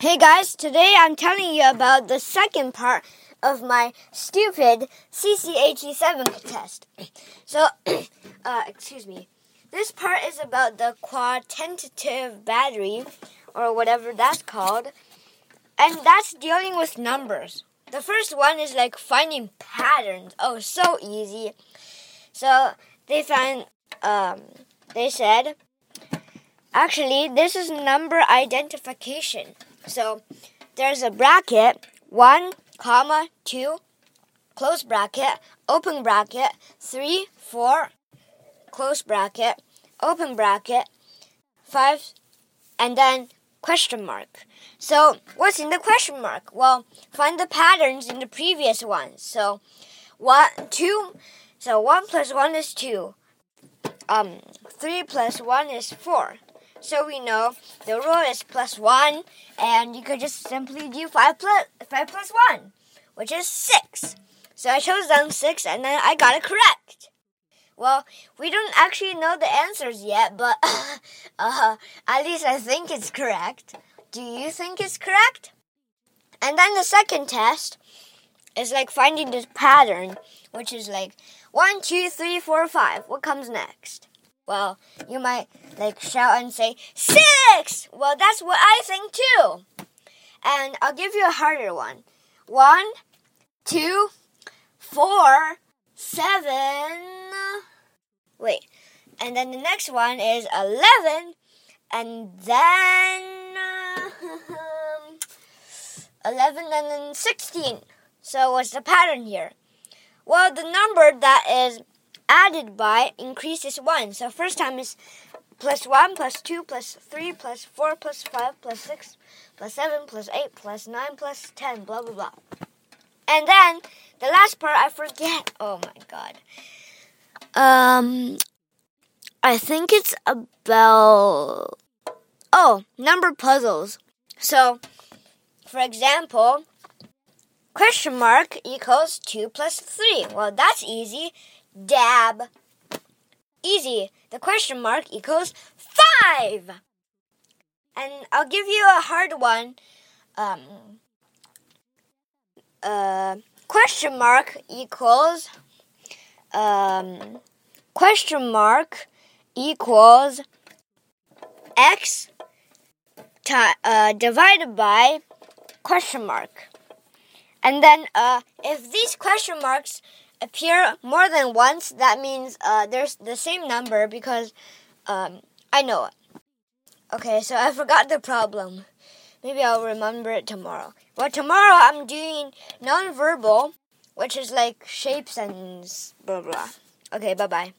Hey guys, today I'm telling you about the second part of my stupid CCAT7 test. So, uh, excuse me. This part is about the quantitative battery, or whatever that's called, and that's dealing with numbers. The first one is like finding patterns. Oh, so easy. So, they found, um, they said, actually, this is number identification. So there's a bracket, 1, comma, 2, close bracket, open bracket, 3, 4, close bracket, open bracket, 5, and then question mark. So what's in the question mark? Well, find the patterns in the previous ones. So 1, 2, so 1 plus 1 is 2. Um, 3 plus 1 is 4. So we know the rule is plus 1, and you could just simply do 5 plus, 5 plus 1, which is 6. So I chose down 6, and then I got it correct. Well, we don't actually know the answers yet, but uh, at least I think it's correct. Do you think it's correct? And then the second test is like finding this pattern, which is like 1, 2, 3, 4, 5. What comes next? Well, you might like shout and say, Six! Well, that's what I think too. And I'll give you a harder one. One, two, four, seven. Wait. And then the next one is 11. And then. 11 and then 16. So what's the pattern here? Well, the number that is added by increases 1. So first time is plus 1 plus 2 plus 3 plus 4 plus 5 plus 6 plus 7 plus 8 plus 9 plus 10, blah, blah, blah. And then the last part I forget. Oh my god. Um, I think it's about. Oh, number puzzles. So, for example, question mark equals 2 plus 3. Well, that's easy dab. Easy. The question mark equals five. And I'll give you a hard one. Um, uh, question mark equals um, question mark equals x uh, divided by question mark. And then uh, if these question marks appear more than once, that means uh, there's the same number because um, I know it. Okay, so I forgot the problem. Maybe I'll remember it tomorrow. Well, tomorrow I'm doing nonverbal, which is like shapes and blah blah. Okay, bye bye.